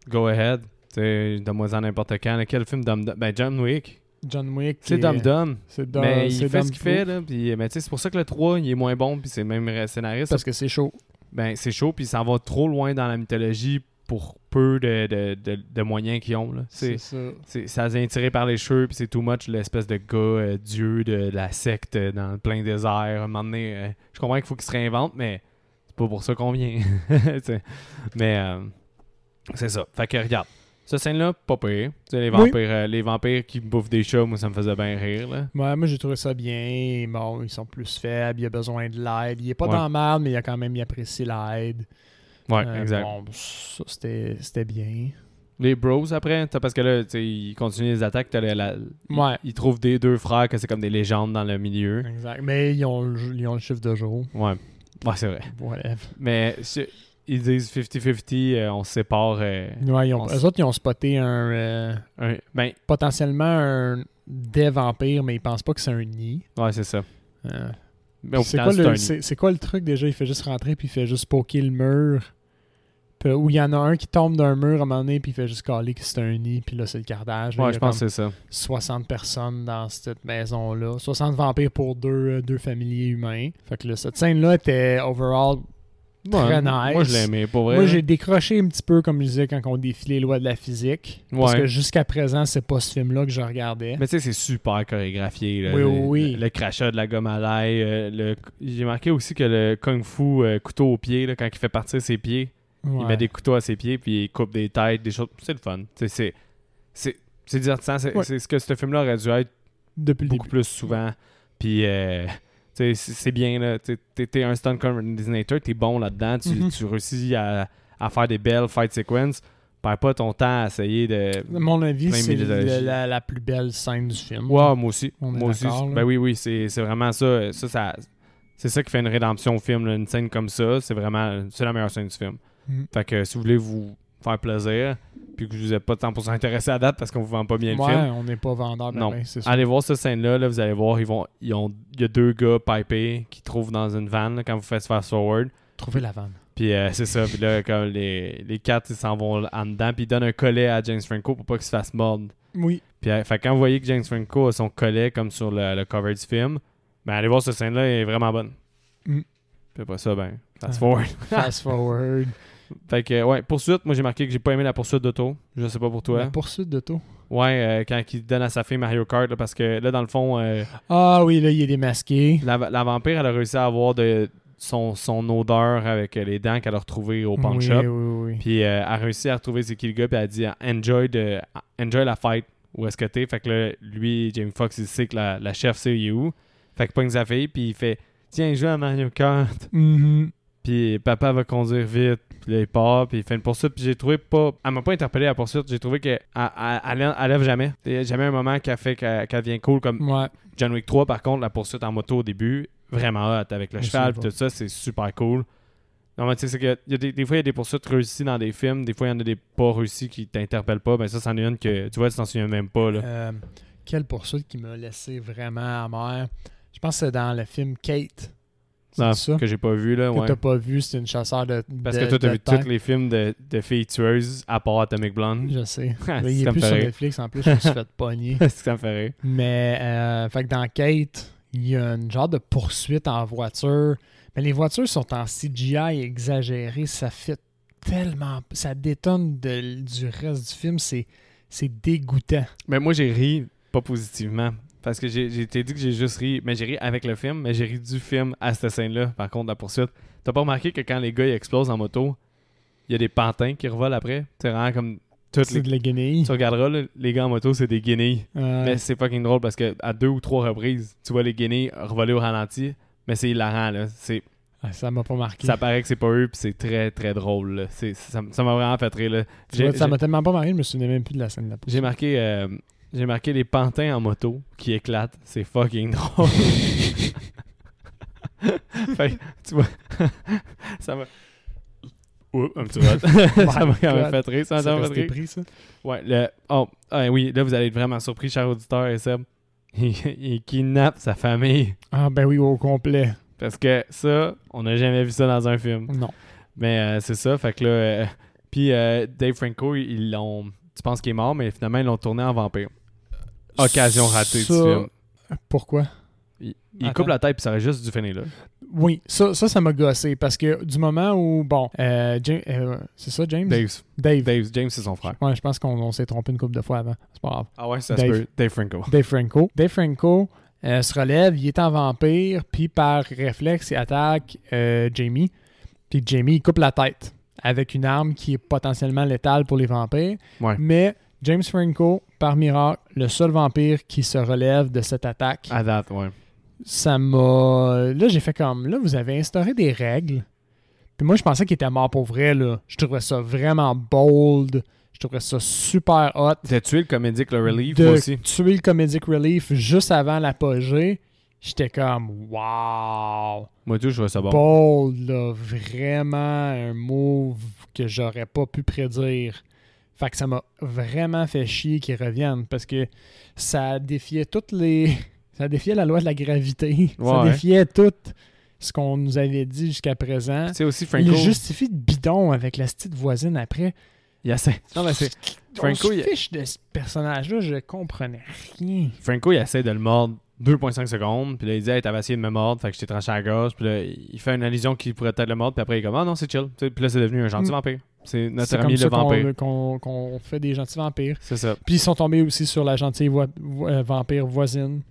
go ahead. Donne-moi ça n'importe quand. Quel film dumb Ben, John Wick. John Wick. C'est Dom- Mais il fait ce qu'il fait, là. Puis, mais tu sais, c'est pour ça que le 3, il est moins bon, puis c'est même scénariste. Parce que c'est chaud. Ben, c'est chaud, puis ça va trop loin dans la mythologie pour peu de, de, de, de moyens qu'ils ont, là. C'est, ça. ça vient tiré par les cheveux, puis c'est too much l'espèce de gars, euh, dieu de, la secte euh, dans le plein désert. À un moment donné, euh, je comprends qu'il faut qu'il se réinvente, mais c'est pas pour ça qu'on vient. Mais euh, c'est ça. Fait que regarde, cette scène-là, pas pire. Tu sais, les, Oui. vampires, euh, les vampires qui bouffent des chats, moi, ça me faisait bien rire, là. Ouais, moi j'ai trouvé ça bien. Bon, ils sont plus faibles, il a besoin de l'aide. Il est pas Ouais. dans la merde, mais il a quand même il apprécie l'aide. Ouais, Euh, exact. Bon, ça c'était c'était bien. Les bros après, t'as- parce que là, ils continuent les attaques. t'as la- la- Ouais. Ils trouvent des deux frères que c'est comme des légendes dans le milieu. Exact. Mais ils ont, le- ils ont le chiffre de jour. Ouais. Ouais, c'est vrai. Whatever. Mais ils disent 50-50, euh, on se sépare. euh, Ouais, ils ont, On eux autres, ils ont spoté un. euh, un- ben, potentiellement un des vampires, mais ils pensent pas que c'est un nid. ouais, c'est ça. C'est quoi, le- quoi le truc déjà? Il fait juste rentrer puis il fait juste poker le mur. Ou il y en a un qui tombe d'un mur à un moment donné puis il fait juste caler que c'est un nid puis là c'est le cardage. Là, Ouais, je pense que c'est ça. 60 personnes dans cette maison-là. 60 vampires pour deux, euh, deux familiers humains. Fait que là, cette scène-là était overall. Très Ouais, nice. Moi, je l'aimais, pour vrai. Moi, j'ai décroché un petit peu, comme je disais, quand on défie les lois de la physique. Parce que jusqu'à présent, c'est pas ce film-là que je regardais. Mais tu sais, c'est super chorégraphié. là. Oui, le, oui. Le, le crachat de la gomme à l'ail. euh, le- J'ai marqué aussi que le kung fu euh, couteau au pied, là, quand il fait partir ses pieds, il met des couteaux à ses pieds, puis il coupe des têtes, des choses. C'est le fun. C'est divertissant. C'est ce que ce film-là aurait dû être Depuis le beaucoup plus souvent. Puis, euh, c'est bien. là. T'es un stunt coordinator, t'es bon là-dedans. Tu, Mhm. tu réussis à, à faire des belles fight sequences. Perds pas ton temps à essayer de. À mon avis, c'est la, la- plus belle scène du film. Ouais, moi aussi. On moi aussi. Ben oui, oui, c'est vraiment ça. Ça, ça c'est ça qui fait une rédemption au film. là. Une scène comme ça, c'est vraiment c'est la meilleure scène du film. Mhm. Fait que si vous voulez vous faire plaisir, puis que vous n'êtes pas 100% intéressé à date parce qu'on vous vend pas bien le Ouais, film, on n'est pas vendeur, Non. ben, c'est ça. allez voir cette scène-là. Là, vous allez voir, ils vont, ils ont, il y a deux gars pipés qui trouvent dans une van là, quand vous faites fast forward. Trouver la vanne. Puis euh, c'est ça. Puis là, comme les, les quatre, ils s'en vont en dedans. Puis ils donnent un collet à James Franco pour pas qu'il se fasse mordre. Oui. Puis euh, fait, quand vous voyez que James Franco a son collet comme sur le, le cover du film, ben allez voir cette scène-là, elle est vraiment bonne. Mm. Puis après ça, ben, fast Ah. forward. Fast forward. fait que, ouais, poursuite, moi j'ai marqué que j'ai pas aimé la poursuite d'auto. Je sais pas pour toi. La poursuite d'auto. Ouais, euh, quand il donne à sa fille Mario Kart, là, parce que là, dans le fond, euh, Ah oui, là, il est démasqué. la, la vampire, elle a réussi à avoir de, son, son odeur avec les dents qu'elle a retrouvées au pawn oui, shop. Oui, oui, oui. Puis euh, elle a réussi à retrouver c'est qui le gars, puis elle a dit enjoy, de, enjoy la fight. Où est-ce que t'es? Fait que là, lui, Jamie Foxx, il sait que la, la chef sait il est où. Fait que pogne sa fille, puis il fait Tiens, joue à Mario Kart. Mhm. Puis papa va conduire vite. Puis là, il part, puis il fait une poursuite. Puis j'ai trouvé pas. Elle m'a pas interpellé à la poursuite. J'ai trouvé qu'elle elle, elle, elle lève jamais. Il jamais un moment qu'elle fait qu'elle qu'elle devient cool. Comme Ouais. John Wick 3, par contre, la poursuite en moto au début, vraiment hot. Avec le Je cheval, tout ça, c'est super cool. Non, mais tu sais, c'est que y a des, des fois, il y a des poursuites réussies dans des films. Des fois, il y en a des pas réussies qui t'interpellent pas. Ben, ça, c'en est une que tu vois, tu t'en souviens même pas. Là. Euh, quelle poursuite qui m'a laissé vraiment amer? Je pense que c'est dans le film Kate. C'est Non, ça que j'ai pas vu. Là, que ouais. t'as pas vu, c'est une chasseur de Parce de- que toi, t'as vu tous les films de, de filles tueuses à part Atomic Blonde. Je sais. Mais il est plus sur. Netflix en plus, je me suis fait pogner. C'est que ça me fait rire. Mais, euh, fait que dans Kate, il y a une genre de poursuite en voiture. Mais les voitures sont en CGI exagéré. Ça fait tellement. Ça détonne de- du reste du film. C'est dégoûtant. Mais moi, j'ai ri pas positivement. Parce que j'ai dit que j'ai juste ri. Mais j'ai ri avec le film, mais j'ai ri du film à cette scène-là, par contre, la poursuite. T'as pas remarqué que quand les gars ils explosent en moto, il y a des pantins qui revolent après? C'est vraiment comme. Toutes C'est les... de la guenille. Tu regarderas, là, les gars en moto, c'est des guenilles. Euh, Mais c'est fucking drôle parce que à deux ou trois reprises, tu vois les guenilles revoler au ralenti. Mais c'est hilarant, là. C'est ah, ça m'a pas marqué. Ça paraît que c'est pas eux, puis c'est très très drôle. là. Ça m'a vraiment fait rire. là. Vois, ça m'a tellement pas marqué, je me souvenais même plus de la scène de la J'ai marqué, euh, j'ai marqué les pantins en moto qui éclatent. C'est fucking drôle. fait que, tu vois, ça m'a. Oups, un petit vote. ça m'a quand même fait rire. Ça m'a fait pris, ça? Ouais, le... Oh, ah, oui, là, vous allez être vraiment surpris, cher auditeur et Seb. Il, il kidnappe sa famille. Ah, ben oui, au complet. Parce que ça, on n'a jamais vu ça dans un film. Non. Mais euh, c'est ça, fait que là. euh, puis euh, Dave Franco, ils l'ont. Tu penses qu'il est mort, mais finalement, ils l'ont tourné en vampire. Occasion ratée Ça- du film. Pourquoi? Il, coupe la tête puis ça aurait juste dû finir là. Oui, ça, ça, ça m'a gossé parce que du moment où, bon, euh, James- euh, c'est ça, James? Dave, Dave. Dave James, c'est son frère. Ouais, je pense qu'on on s'est trompé une couple de fois avant. C'est pas grave. Ah ouais, ça Dave. se peut. Dave Franco. Dave Franco. Dave Franco euh, se relève, il est en vampire, puis par réflexe, il attaque euh, Jamie. Puis Jamie, il coupe la tête avec une arme qui est potentiellement létale pour les vampires. Ouais. Mais James Franco, par miracle, le seul vampire qui se relève de cette attaque, À date, ouais. ça m'a. Là, j'ai fait comme. Là, vous avez instauré des règles. Puis moi, je pensais qu'il était mort pour vrai, là. Je trouvais ça vraiment bold. Je trouvais ça super hot. T'as tué le comédique, le relief, de aussi. tuer le comedic relief juste avant l'apogée, j'étais comme wow, Moi tout, je trouvais ça bon. bold là, vraiment un move que j'aurais pas pu prédire. Fait que ça m'a vraiment fait chier qu'ils reviennent parce que ça défiait toutes les ça défiait la loi de la gravité, ça Ouais. défiait tout ce qu'on nous avait dit jusqu'à présent. Aussi, Il Franco, justifie de bidon avec la petite voisine après. il. Non, mais c'est... Franco, On se il- fiche de ce personnage-là, je comprenais rien. Franco, il essaie de le mordre 2.5 secondes, puis là, il dit « Hey, t'avais essayé de me mordre, fait que je t'ai tranché à la gorge. » Puis là, il fait une allusion qu'il pourrait peut-être le mordre, puis après, il est comme « Ah non, c'est chill. » Puis là, c'est devenu un gentil Mm. vampire. C'est notre ami le qu'on- vampire. qu'on qu'on fait des gentils vampires. C'est ça. Puis ils sont tombés aussi sur la gentille vo- vo- euh, vampire voisine.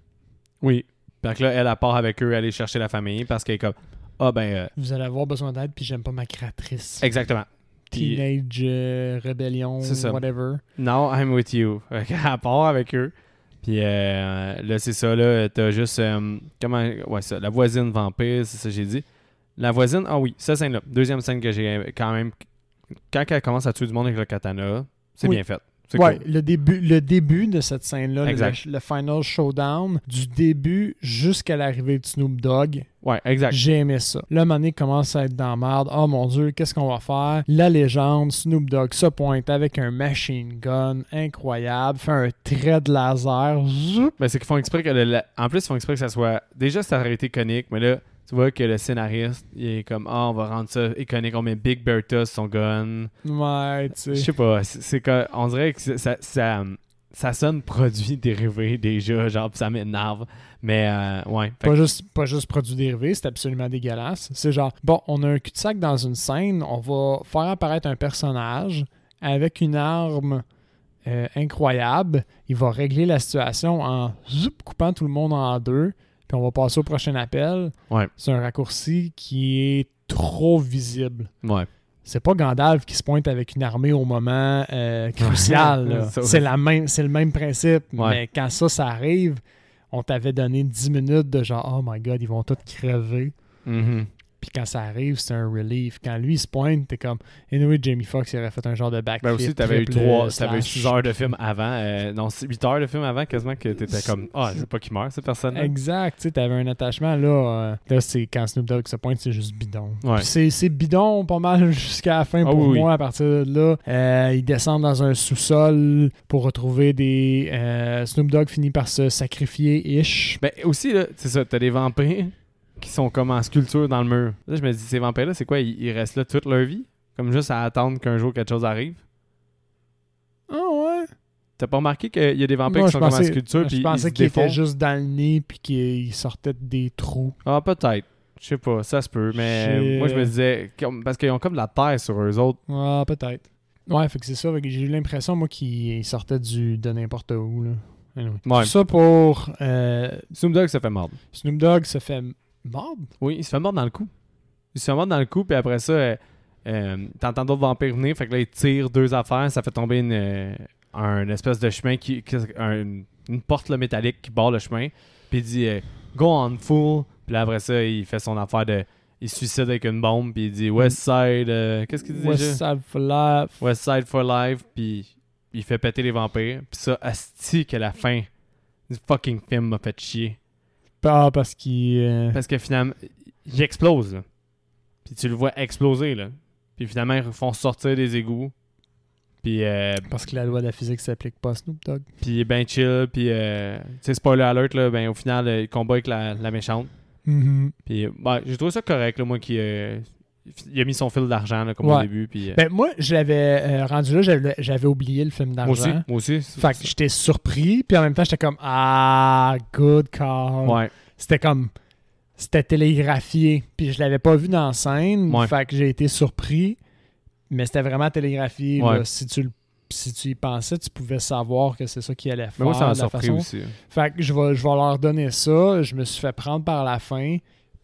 Oui. Fait que là, elle, elle part avec eux aller chercher la famille, parce qu'elle est comme « Ah ben... euh, Vous allez avoir besoin d'aide, puis j'aime pas ma créatrice. Exactement. Teenage euh, rébellion, whatever. Now I'm with you. Qu'elle part avec eux. Puis euh, là, c'est ça, là, t'as juste. euh, comment. Ouais, ça, la voisine vampire, c'est ça que j'ai dit. La voisine, ah oui, cette scène-là. Deuxième scène que j'ai quand même. Quand elle commence à tuer du monde avec le katana, c'est Oui. bien fait. Ouais, cool. le début, le début de cette scène-là, le, le final showdown, du début jusqu'à l'arrivée de Snoop Dogg, Ouais, exact. j'ai aimé ça. Là, Mané commence à être dans merde. Oh mon dieu, qu'est-ce qu'on va faire? La légende, Snoop Dogg se pointe avec un machine gun incroyable, fait un trait de laser. Zoup. Ben, c'est qu'ils font exprès que. le- la- En plus, ils font exprès que ça soit. Déjà, ça aurait été iconique, mais là, tu vois que le scénariste, il est comme, ah, on va rendre ça iconique. On met Big Bertha son gun. Ouais, tu Je sais. sais pas, c'est on dirait que ça, ça, ça, sonne produit dérivé déjà, genre pis ça m'énerve. Mais euh, ouais. Pas que- juste, pas juste produit dérivé, c'est absolument dégueulasse. C'est genre, bon, on a un cul-de-sac dans une scène, on va faire apparaître un personnage avec une arme euh, incroyable. Il va régler la situation en zoup, coupant tout le monde en deux. Puis on va passer au prochain appel. Ouais. C'est un raccourci qui est trop visible. ouais. C'est pas Gandalf qui se pointe avec une armée au moment euh, crucial. c'est ouais. la même, c'est le même principe. Ouais. Mais quand ça, ça arrive, on t'avait donné 10 minutes de genre, oh my god, ils vont tous crever. Mhm. Puis quand ça arrive, c'est un relief. Quand lui il se pointe, t'es comme, anyway, Jamie Foxx il aurait fait un genre de backflip. Ben aussi, t'avais eu t'avais eu slash. 6 heures de film avant, euh, non, 8 heures de film avant, quasiment que t'étais comme, ah, c'est pas qu'il meurt cette personne. là Exact, tu sais, t'avais un attachement là. euh, là, c'est quand Snoop Dogg se pointe, c'est juste bidon. Ouais. C'est, bidon pas mal jusqu'à la fin Ah pour oui. moi. À partir de là, Euh, ils descendent dans un sous-sol pour retrouver des. Snoop Dogg finit par se sacrifier ish. Ben aussi, là, c'est ça, t'as des vampires qui sont comme en sculpture dans le mur. Là, je me dis, ces vampires-là, c'est quoi? Ils, ils restent là toute leur vie? Comme juste à attendre qu'un jour quelque chose arrive? Ah ouais. T'as pas remarqué qu'il y a des vampires Moi, qui sont comme en sculpture puis je pensais se qu'il était défont? juste dans le nez puis qu'il sortait des trous. Ah, peut-être. Je sais pas, ça se peut. Mais moi, je me disais, parce qu'ils ont comme de la terre sur eux autres. Ah, peut-être. Ouais, fait que c'est ça. J'ai eu l'impression, moi, qu'il sortait du, de n'importe où. Là. Anyway. Ouais. Tout ça pour euh, Snoop Dogg se fait mordre. Snoop Dogg se fait mordre? Oui, il se fait mordre dans le cou. Il se fait mordre dans le cou, puis après ça, euh, euh, t'entends d'autres vampires venir, fait que là, ils tirent deux affaires, ça fait tomber une, euh, un espèce de chemin, qui, qui- un- une porte là, métallique qui barre le chemin, puis il dit euh, Go on, fool. Puis là, après ça, il fait son affaire de. Il se suicide avec une bombe, puis il dit West Side. euh, Qu'est-ce qu'il dit West déjà Side for Life. West Side for Life, puis il fait péter les vampires. Puis ça, asti que la fin du fucking film m'a fait chier. Ah, parce qu'il. euh, Parce que finalement, il explose, là. Puis tu le vois exploser, là. Puis finalement, ils font sortir des égouts. Puis, euh, parce que la loi de la physique s'applique pas à Snoop Dogg. puis il est ben chill. Puis, euh, tu sais, spoiler alert, là, ben au final, euh, il combat avec la, la méchante. Mhm. Puis, ben, j'ai trouvé ça correct, là, moi, qui... euh, il a mis son fil d'argent, là, comme au début. Puis, euh, Ben, moi, je l'avais euh, rendu là, j'avais j'avais oublié le film moi aussi. d'argent. Moi aussi. Fait que j'étais surpris, puis en même temps, j'étais comme Ah, good call. Ouais. C'était comme. C'était télégraphié, puis je l'avais pas vu dans la scène. Ouais. Fait que j'ai été surpris, mais c'était vraiment télégraphié. Là. Si, tu, le- si tu y pensais, tu pouvais savoir que c'est ça qu'il allait faire. Mais moi, ça m'a de la surpris façon. aussi. Fait que je vais, je vais leur donner ça. Je me suis fait prendre par la fin.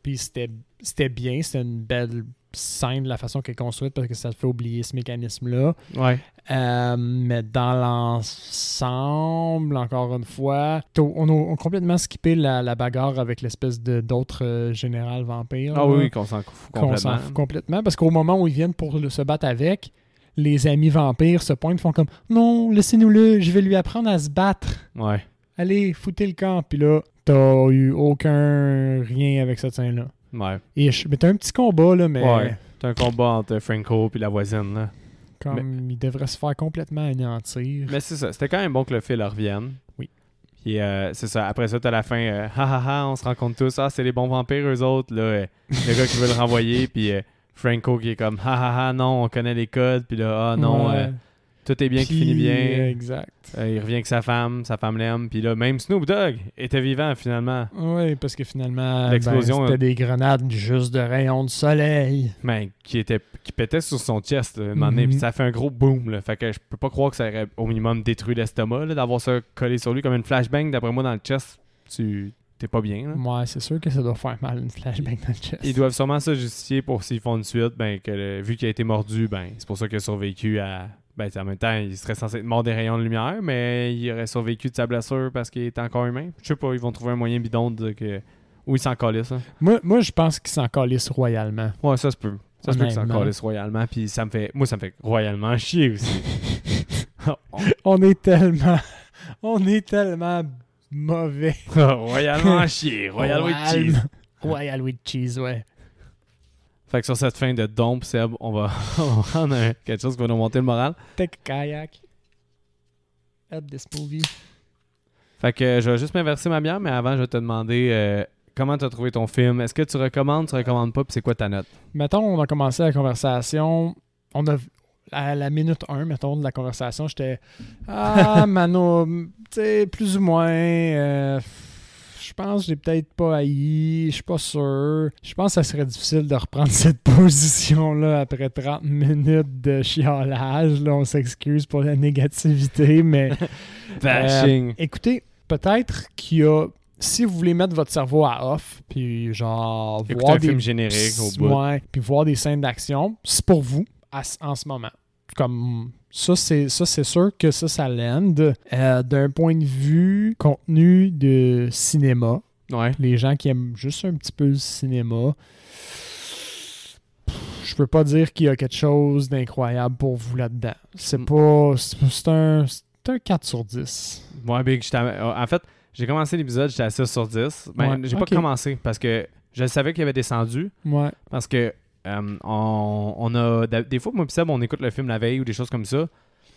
Puis c'était c'était bien. C'était une belle scène de la façon qu'elle est construite parce que ça te fait oublier ce mécanisme-là. Ouais. Euh, mais dans l'ensemble, encore une fois, on a, on a complètement skippé la, la bagarre avec l'espèce de d'autres euh, général vampires. Ah là, oui, qu'on s'en fout qu'on complètement. s'en fout complètement. Parce qu'au moment où ils viennent pour le- se battre avec, les amis vampires se pointent, font comme Non, laissez-nous-le, je vais lui apprendre à se battre Ouais. allez, foutez le camp. Puis là, t'as eu aucun rien avec cette scène-là. Ouais. Mais t'as un petit combat, là, mais Ouais. C'est un combat entre Franco et la voisine. Là. comme il devrait se faire complètement anéantir. Mais c'est ça. C'était quand même bon que le fil revienne. Oui. Puis euh, c'est ça. Après ça, t'as la fin. euh, ha ha ha, on se rend compte tous. Ah, c'est les bons vampires, eux autres. Là, euh, le gars qui veut le renvoyer. Puis euh, Franco qui est comme ha ha ha, non, on connaît les codes. Puis là, ah non, Ouais. Euh, tout est bien qui finit bien. euh, exact. Euh, il revient avec sa femme, sa femme l'aime. Puis là, même Snoop Dogg était vivant finalement. Oui, parce que finalement, L'explosion, ben, c'était euh, des grenades juste de rayons de soleil. Mais qui était qui pétait sur son chest là, un moment donné, Mhm. puis ça fait un gros boom. Là. Fait que je peux pas croire que ça aurait au minimum détruit l'estomac d'avoir ça collé sur lui comme une flashbang. D'après moi, dans le chest, tu t'es pas bien. là. Ouais, c'est sûr que ça doit faire mal une flashbang dans le chest. Ils doivent sûrement se justifier pour s'ils font une suite, ben que le- vu qu'il a été mordu, ben c'est pour ça qu'il a survécu à. Ben en même temps, il serait censé être mort des rayons de lumière, mais il aurait survécu de sa blessure parce qu'il est encore humain. Je sais pas, ils vont trouver un moyen bidon de que. Ou il s'en calisse. hein. Moi, moi je pense qu'ils s'en calissent royalement. Ouais, ça se peut. Ça se peut qu'il s'en royalement, puis ça me fait. Moi, ça me fait royalement chier aussi. On est tellement... On est tellement mauvais. royalement chier. Royal with Royal- cheese. Royal with cheese, ouais. Fait que sur cette fin de dompe, Seb, on va, on va prendre un- quelque chose qui va nous monter le moral. Take a kayak. Help this movie. Fait que euh, je vais juste m'inverser ma bière, mais avant, je vais te demander euh, comment tu as trouvé ton film? Est-ce que tu recommandes, tu recommandes pas, puis c'est quoi ta note? Mettons, on a commencé la conversation. On a à la minute 1, mettons, de la conversation, j'étais Ah, Mano, tu sais, plus ou moins. euh, je pense que je l'ai peut-être pas haï. Je suis pas sûr. Je pense que ça serait difficile de reprendre cette position-là après 30 minutes de chiolage. Là, on s'excuse pour la négativité, mais Bashing. Euh, écoutez, peut-être qu'il y a. Si vous voulez mettre votre cerveau à off, puis genre voir un des film générique au bout. Ouais, puis voir des scènes d'action, c'est pour vous à ce- en ce moment. Comme ça, c'est ça, c'est sûr que ça, ça l'aide. Euh, D'un point de vue contenu de cinéma, Ouais. les gens qui aiment juste un petit peu le cinéma, je peux pas dire qu'il y a quelque chose d'incroyable pour vous là-dedans. C'est Mm. pas. C'est un, un 4 sur 10. Ouais, Big, j'étais à- en fait, j'ai commencé l'épisode, j'étais à 6 sur 10. Ben, Ouais, j'ai pas commencé parce que je savais qu'il avait descendu. Ouais. Parce que euh, on, on a. Des fois, moi Seb, on écoute le film la veille ou des choses comme ça.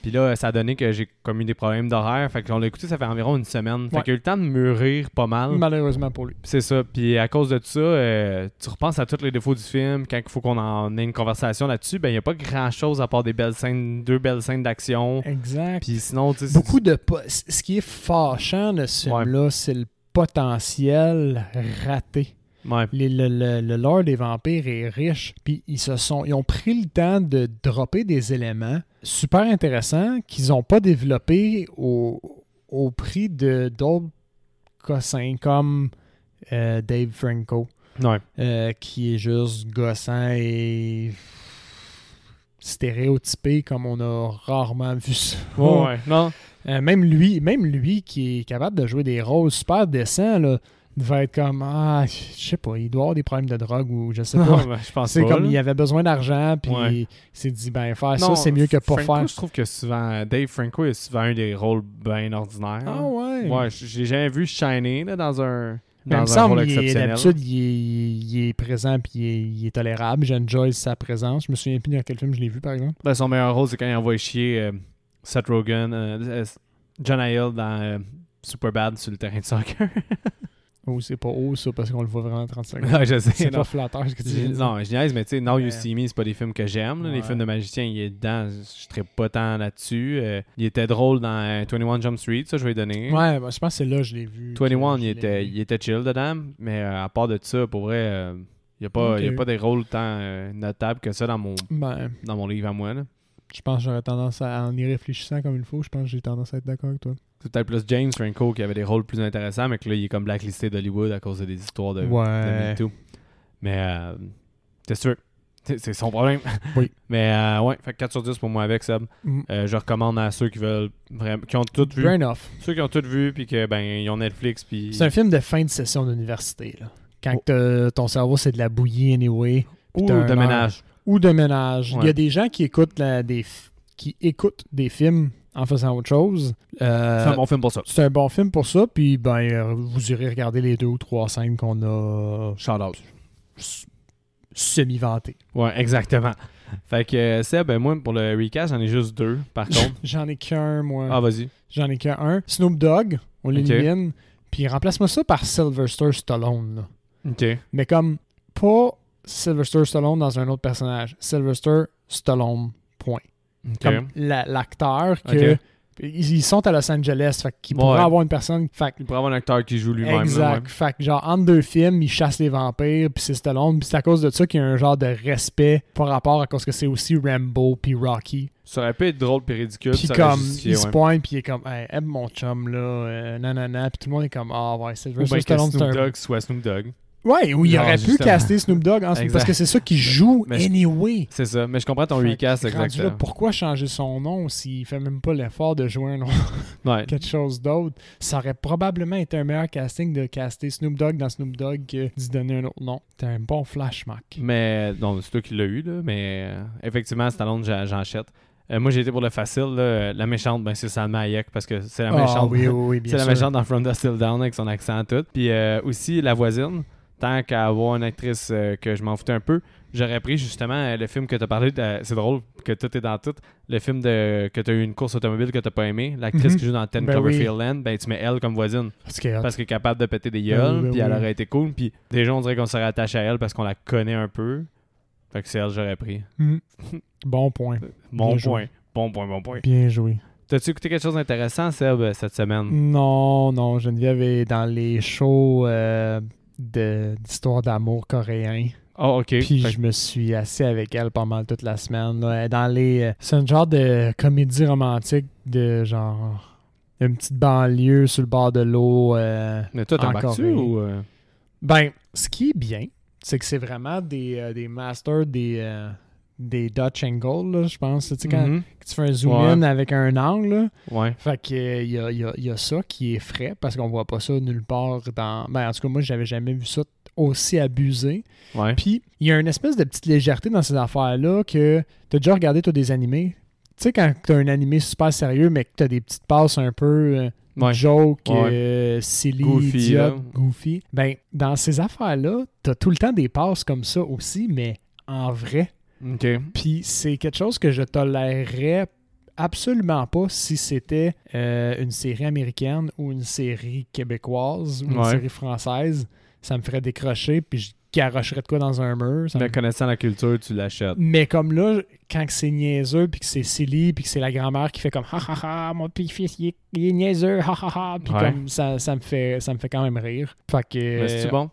Puis là, ça a donné que j'ai comme eu des problèmes d'horaire. Fait qu'on l'a écouté, ça fait environ une semaine. Fait Ouais. qu'il a eu le temps de mûrir pas mal. Malheureusement pour lui. C'est ça. Puis à cause de tout ça, euh, tu repenses à tous les défauts du film. Quand il faut qu'on en ait une conversation là-dessus, ben il n'y a pas grand-chose à part des belles scènes, deux belles scènes d'action. Exact. Puis sinon, tu sais. Beaucoup de. Ce qui est fâchant de ce Ouais. film-là, c'est le potentiel raté. Ouais. Les- le, le- le lore des vampires est riche. Puis ils se sont. Ils ont pris le temps de dropper des éléments super intéressants qu'ils n'ont pas développés au, au prix de d'autres cossins comme euh, Dave Franco. Ouais. euh, qui est juste gossant et stéréotypé comme on a rarement vu ça. Ouais. Non. Euh, même lui, même lui qui est capable de jouer des rôles super décents, là, devait être comme ah, je sais pas, il doit avoir des problèmes de drogue ou je sais pas. Non, ben, je pense C'est comme là. il avait besoin d'argent puis Ouais. il s'est dit ben faire Non, ça c'est mieux que pas Franco, faire. Je trouve que souvent, Dave Franco, a souvent eu des rôles bien ordinaires. Ah ouais. Ouais, j'ai jamais vu Shiny là, dans un, Mais il dans un rôle semble il est- exceptionnel. d'habitude il est, il est présent puis il est, il est tolérable. J'enjoy sa présence. Je me souviens plus dans quel film je l'ai vu par exemple. Ben, son meilleur rôle, c'est quand il envoie chier euh, Seth Rogen, euh, euh, John Hill dans Superbad sur le terrain de soccer. Oh, c'est pas haut, ça, parce qu'on le voit vraiment 30 secondes. Ouais, je sais. c'est pas flatteur ce que tu dis. Non, je niaise, mais tu sais, Now You See Me, c'est pas des films que j'aime. là. Les Ouais. films de magicien, il est dedans, je serais pas tant là-dessus. Euh, il était drôle dans euh, 21 Jump Street, ça, je vais donner. Ouais, ben, je pense que c'est là que je l'ai vu. 21, que je il l'ai était, vu. il était chill dedans, mais euh, à part de ça, pour vrai, euh, il n'y a, pas- il y a pas des rôles tant euh, notables que ça dans mon, Ben, dans mon livre à moi. là. Je pense que j'aurais tendance à, en y réfléchissant comme il faut, je pense que j'ai tendance à être d'accord avec toi. C'est peut-être plus James Franco qui avait des rôles plus intéressants, mais que là, il est comme blacklisté d'Hollywood à cause de des histoires de, de Ouais. Me Too. Mais euh, c'est sûr. C'est son problème. Oui. Mais euh, ouais, fait que 4 sur 10 pour moi avec Seb. Mm. Euh, je recommande à ceux qui veulent vraiment qui ont tout vu. Ceux qui ont tout vu puis que ben ils ont Netflix puis C'est un film de fin de session d'université. là. Quand Oh. ton cerveau, c'est de la bouillie anyway. ou de heure. ménage. Ou de ménage. Il y a des gens qui écoutent, la- des, qui écoutent des films en faisant autre chose. Euh, C'est un bon film pour ça. c'est un bon film pour ça. Puis ben, euh, vous irez regarder les deux ou trois scènes qu'on a Shout out. s- semi-vantées. Ouais, exactement. Fait que euh, Seb, ben moi pour le recast, j'en ai juste deux par contre. J'en ai qu'un, moi. ah vas-y. J'en ai qu'un. Snoop Dogg, on l'élimine. Puis remplace-moi ça par Sylvester Stallone. là. OK. Mais comme pas Sylvester Stallone dans un autre personnage. Sylvester Stallone, point. Comme la- l'acteur que. Ok. Ils, ils sont à Los Angeles, fait qu'il pourrait Ouais. avoir une personne. Fait que- Il pourrait avoir un acteur qui joue lui-même. là, exact. Fait que genre, entre deux films, il chasse les vampires, puis c'est Stallone, puis c'est à cause de ça qu'il y a un genre de respect par rapport à cause que c'est aussi Rambo puis Rocky. Ça aurait pu être drôle puis ridicule. Puis comme, il se ouais. pointe, puis il est comme, hey, aime mon chum, là, euh, nanana, puis tout le monde est comme, ah ouais, Ou Sylvester que Stallone, c'est Snoop Dogg soit Snoop Dogg. Ouais, ou il aurait pu caster Snoop Dogg en- parce que c'est ça qu'il joue Mais anyway. C'est ça. Mais je comprends ton Fait recast rendu là, exactement. pourquoi changer son nom s'il fait même pas l'effort de jouer un nom Ouais. quelque chose d'autre? Ça aurait probablement été un meilleur casting de caster Snoop Dogg dans Snoop Dogg que d'y donner un autre nom. T'as un bon flash, Mac. Mais non, c'est toi qui l'as eu, là. Mais euh, effectivement, Stallone, j'en j'en achète. Euh, moi, j'ai été pour le facile. là. Euh, La méchante, ben, c'est Salma Hayek parce que c'est la Ah méchante. oui, oui, oui, bien c'est la méchante dans From the Still Down avec son accent tout. Puis euh, aussi, la voisine. Tant qu'à avoir une actrice euh, que je m'en foutais un peu, j'aurais pris justement euh, le film que tu as parlé. de- C'est drôle que tout est dans tout. Le film de que tu as eu une course automobile que tu pas aimé. L'actrice Mhm. qui joue dans Ten Ben Cloverfield Land, ben tu mets elle comme voisine. Parce que, Parce qu'elle est capable de péter des Ben gueules, oui, ben puis elle aurait été cool. Puis déjà, on dirait qu'on serait attaché à elle parce qu'on la connaît un peu. Fait que c'est elle que j'aurais pris. Mhm. bon point. Bon Bien point. joué. Bon point, bon point. Bien joué. T'as-tu écouté quelque chose d'intéressant, Seb, euh, cette semaine? Non, non, Geneviève est dans les shows euh, d'histoire d'amour coréen. Oh, ok. Puis Fait je me suis assis avec elle pas mal toute la semaine. là. Dans les, euh, c'est un genre de comédie romantique de genre une petite banlieue sur le bord de l'eau. euh, Mais toi, en t'embarques-tu ou. euh, Ben, ce qui est bien, c'est que c'est vraiment des, euh, des masters des, des Dutch angle, là, je pense. Tu sais, quand mhm. tu fais un zoom-in Ouais. avec un angle, là, Ouais. fait que euh, y, a, y a- y a ça qui est frais parce qu'on voit pas ça nulle part dans. Ben, en tout cas, moi, j'avais jamais vu ça aussi abusé. Ouais. Puis, il y a une espèce de petite légèreté dans ces affaires-là que t'as déjà regardé, toi, des animés. Tu sais, quand t'as un animé super sérieux, mais que t'as des petites passes un peu euh, Ouais. joke, Ouais. euh, silly, Goofy, goofy. Ben, dans ces affaires-là, t'as tout le temps des passes comme ça aussi, mais en vrai. Ok. Puis c'est quelque chose que je tolérerais absolument pas si c'était euh, une série américaine ou une série québécoise ou une Ouais. série française. Ça me ferait décrocher, puis je garocherais de quoi dans un mur. me- Mais connaissant la culture, tu l'achètes. Mais comme là, quand c'est niaiseux, puis que c'est silly, puis que c'est la grand-mère qui fait comme « Ha ha ha, mon petit-fils, il est, il est niaiseux, ha ha ha », puis Ouais. comme ça, ça, me fait, ça me fait quand même rire. Fait que... Mais c'est bon?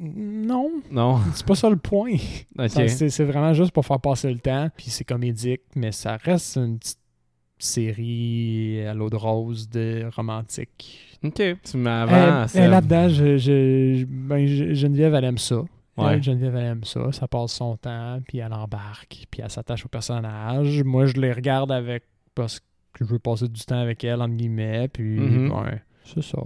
Non, Non? c'est pas ça le point. C'est vraiment juste pour faire passer le temps. Puis c'est comédique, mais ça reste une petite série à l'eau de rose de romantique. Ok. Tu m'avances. elle, là-dedans, je, je- ben, je- Geneviève, elle aime ça. Ouais. Elle, Geneviève, elle aime ça. Ça passe son temps, puis elle embarque, puis elle s'attache au personnage. Moi, je les regarde avec parce que je veux passer du temps avec elle, entre guillemets. Puis, Mhm. ouais, c'est ça.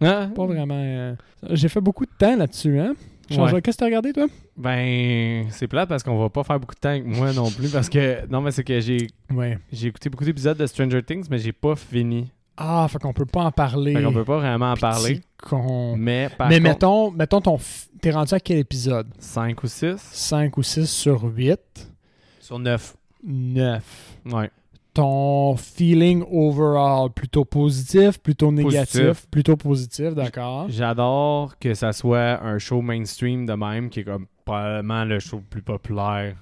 Ah, Pas vraiment. euh, J'ai fait beaucoup de temps là-dessus, hein? Ouais. Qu'est-ce que t'as regardé, toi? Ben, c'est plate parce qu'on va pas faire beaucoup de temps avec moi non plus parce que non mais c'est que j'ai Ouais. j'ai écouté beaucoup d'épisodes de Stranger Things mais j'ai pas fini. Ah, fait qu'on peut pas en parler. Fait qu'on peut pas vraiment en Petit parler. con. Mais par Mais contre, mettons, mettons ton. f- T'es rendu à quel épisode? 5 ou 6 5 ou 6 sur 8 sur 9. 9. Ouais. Ton feeling overall, plutôt positif, plutôt négatif, Positif. plutôt positif, d'accord. J'adore que ça soit un show mainstream de même, qui est comme probablement le show le plus populaire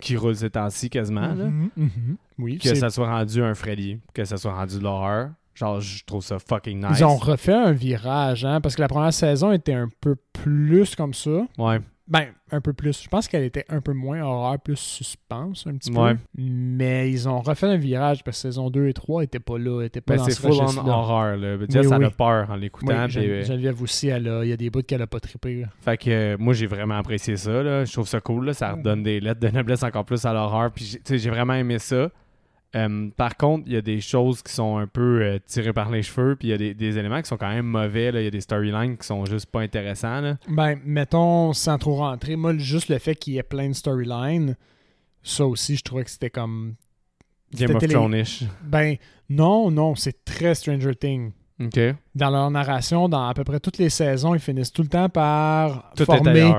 qui roule ces temps-ci quasiment. là. Mhm, mhm. Oui, Que ça soit rendu un Freddy, que ça soit rendu l'horreur. Genre, je trouve ça fucking nice. ils ont refait un virage, hein, parce que la première saison était un peu plus comme ça. Ouais. Ben, un peu plus. Je pense qu'elle était un peu moins horreur, plus suspense, un petit Ouais. peu. Mais ils ont refait un virage parce que saison 2 et 3 n'étaient pas là, étaient pas Ben, c'est ce full on horreur. Là. Dire, Oui, ça oui. a peur en Oui, l'écoutant. Gen- puis, euh, Geneviève aussi, elle a- il y a des bouts qu'elle a pas trippé. là. Fait que euh, moi, j'ai vraiment apprécié ça. Là. Je trouve ça cool. Là. Ça redonne des lettres de noblesse encore plus à l'horreur. Puis j'ai- tu sais, j'ai vraiment aimé ça. Euh, par contre, il y a des choses qui sont un peu euh, tirées par les cheveux. Puis il y a des, des éléments qui sont quand même mauvais. Il y a des storylines qui sont juste pas intéressants. Là. Ben, mettons, sans trop rentrer, moi, juste le fait qu'il y ait plein de storylines, ça aussi, je trouvais que c'était comme. Game of Thrones-ish. Ben, non, non, c'est très Stranger Things. Dans leur narration, dans à peu près toutes les saisons, ils finissent tout le temps par Tout former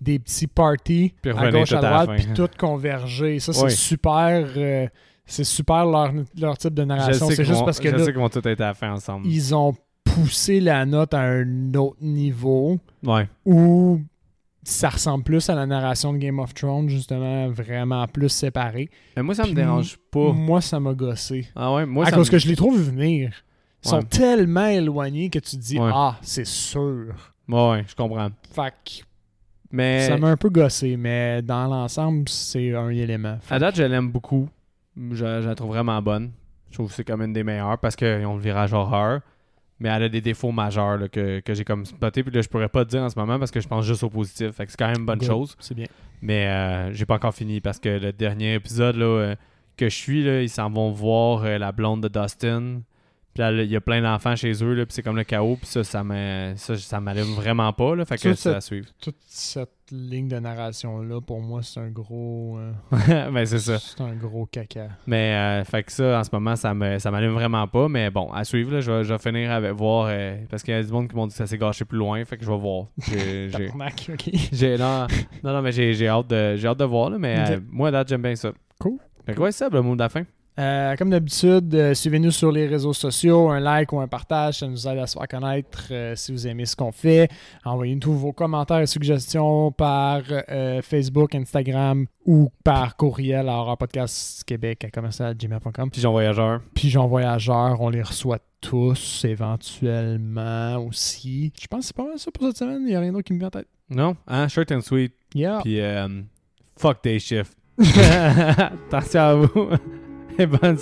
des petits parties Puis à gauche, à droite, puis tout converger. Ça, c'est Oui. super. euh, c'est super leur, leur type de narration. C'est juste parce que je là, sais qu'ils vont tout être à la fin ensemble. ils ont poussé la note à un autre niveau Ouais. où ça ressemble plus à la narration de Game of Thrones, justement, vraiment plus séparée. Mais moi, ça me dérange pas. Moi, ça m'a gossé. Ah ouais, moi, à ça cause me- que je les trouve venir. Ils sont tellement éloignés que tu te dis Ouais. Ah, c'est sûr. Ouais, ouais, je comprends. Fait que Mais ça m'a un peu gossé, mais dans l'ensemble, c'est un élément. Fait à date, je l'aime beaucoup. Je, je la trouve vraiment bonne. Je trouve que c'est comme une des meilleures parce qu'ils ont le virage horreur. Mais elle a des défauts majeurs là, que, que j'ai comme spoté. Puis là, je pourrais pas te dire en ce moment parce que je pense juste au positif. Fait que c'est quand même une bonne Good. chose. C'est bien. Mais euh, j'ai pas encore fini parce que le dernier épisode là, euh, que je suis, là, ils s'en vont voir euh, la blonde de Dustin. Puis là, il y a plein d'enfants chez eux, là, puis c'est comme le chaos. Puis ça, ça me- ça, ça m'allume vraiment pas. Là, fait que Ça, à suivre. Toute cette ligne de narration-là, pour moi, c'est un gros. euh, ben, c'est ça. C'est un gros caca. Mais euh, fait que ça, en ce moment, ça me ça m'allume vraiment pas. Mais bon, à suivre, là, je, vais, je vais finir avec voir. euh, parce qu'il y a du monde qui m'ont dit que ça s'est gâché plus loin. Fait que je vais voir. J'ai- non, non, non, mais j'ai hâte, de, j'ai hâte de voir. Là, mais Ok. euh, moi, à date, j'aime bien ça. Cool. Fait que ouais, c'est ça, le mot de la fin. Euh, comme d'habitude, euh, suivez-nous sur les réseaux sociaux. Un like ou un partage, ça nous aide à se faire connaître euh, si vous aimez ce qu'on fait. Envoyez-nous tous vos commentaires et suggestions par Facebook, Instagram ou par courriel à horrorpodcastquebec à commercialgmail.com. Pigeon Voyageur. Pigeon Voyageur, on les reçoit tous éventuellement aussi. Je pense que c'est pas mal ça pour cette semaine. Il n'y a rien d'autre qui me vient en tête. Non? Hein? Short and sweet. Yeah. Puis fuck day shift. Attention à vous. Et bonne.